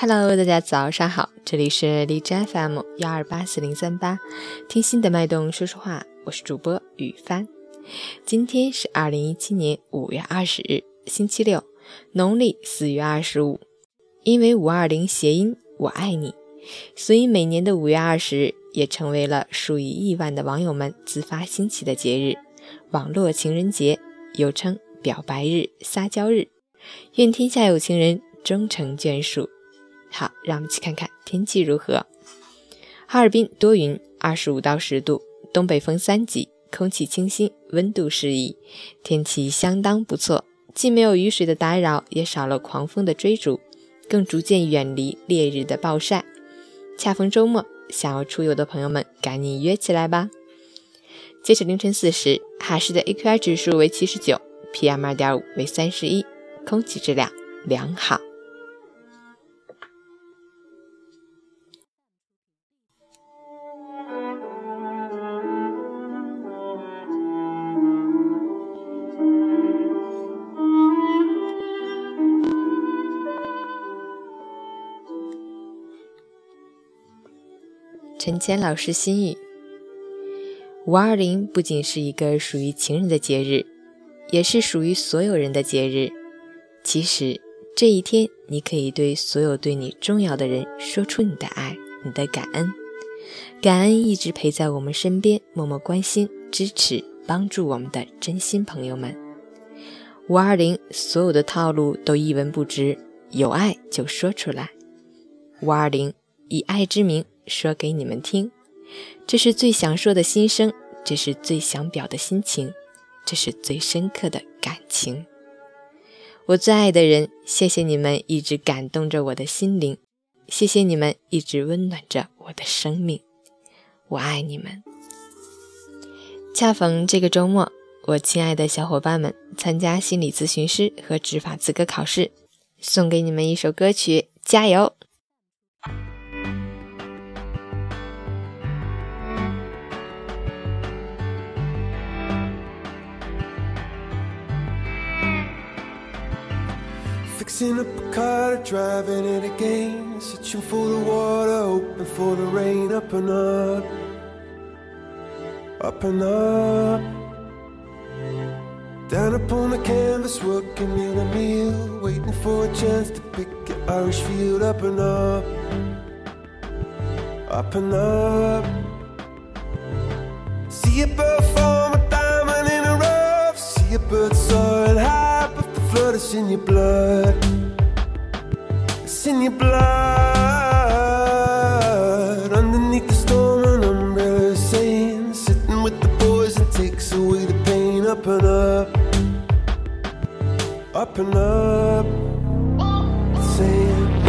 Hello，大家早上好，这里是荔枝 FM 幺二八四零三八，听心的脉动说说话，我是主播雨帆。今天是二零一七年五月二十日，星期六，农历四月二十五。因为五二零谐音“我爱你”，所以每年的五月二十日也成为了数以亿万的网友们自发兴起的节日——网络情人节，又称表白日、撒娇日。愿天下有情人终成眷属。好，让我们去看看天气如何。哈尔滨多云，二十五到十度，东北风三级，空气清新，温度适宜，天气相当不错。既没有雨水的打扰，也少了狂风的追逐，更逐渐远离烈日的暴晒。恰逢周末，想要出游的朋友们赶紧约起来吧。截止凌晨四时，哈市的 AQI 指数为七十九，PM 二点五为三十一，空气质量良好。陈谦老师心语：五二零不仅是一个属于情人的节日，也是属于所有人的节日。其实这一天，你可以对所有对你重要的人说出你的爱、你的感恩，感恩一直陪在我们身边，默默关心、支持、帮助我们的真心朋友们。五二零，所有的套路都一文不值，有爱就说出来。五二零，以爱之名。说给你们听，这是最想说的心声，这是最想表的心情，这是最深刻的感情。我最爱的人，谢谢你们一直感动着我的心灵，谢谢你们一直温暖着我的生命，我爱你们。恰逢这个周末，我亲爱的小伙伴们参加心理咨询师和执法资格考试，送给你们一首歌曲，加油！Fixing up a car, driving it again. Searching for the water, hoping for the rain. Up and up, up and up. Down upon the canvas, working in a meal. Waiting for a chance to pick an Irish field. Up and up, up and up. See a bird form a diamond in a rough. See a bird soaring high with the flood, it's in your blood. In your blood. Underneath the storm, an umbrella saying, sitting with the boys, it takes away the pain. Up and up, up and up. Saying,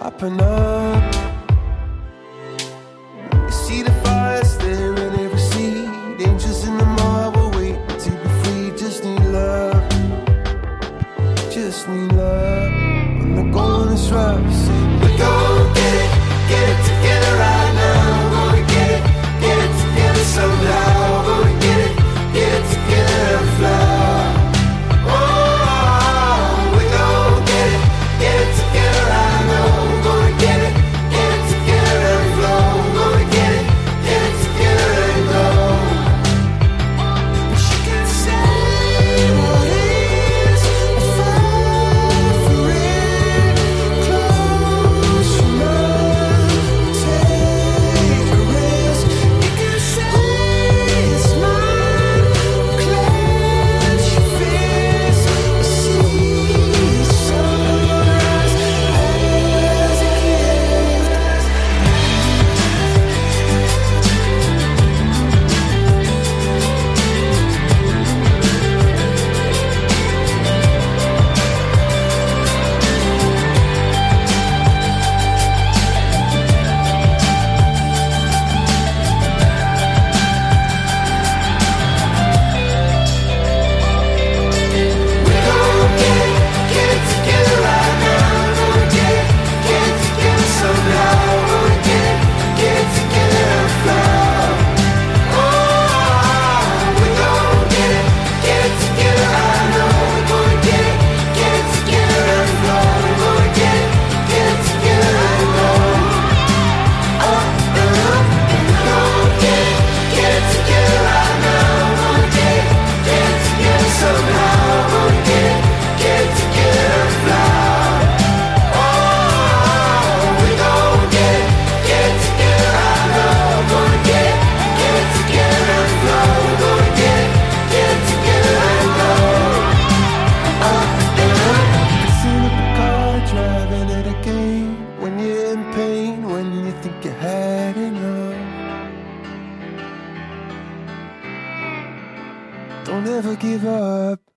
Open up.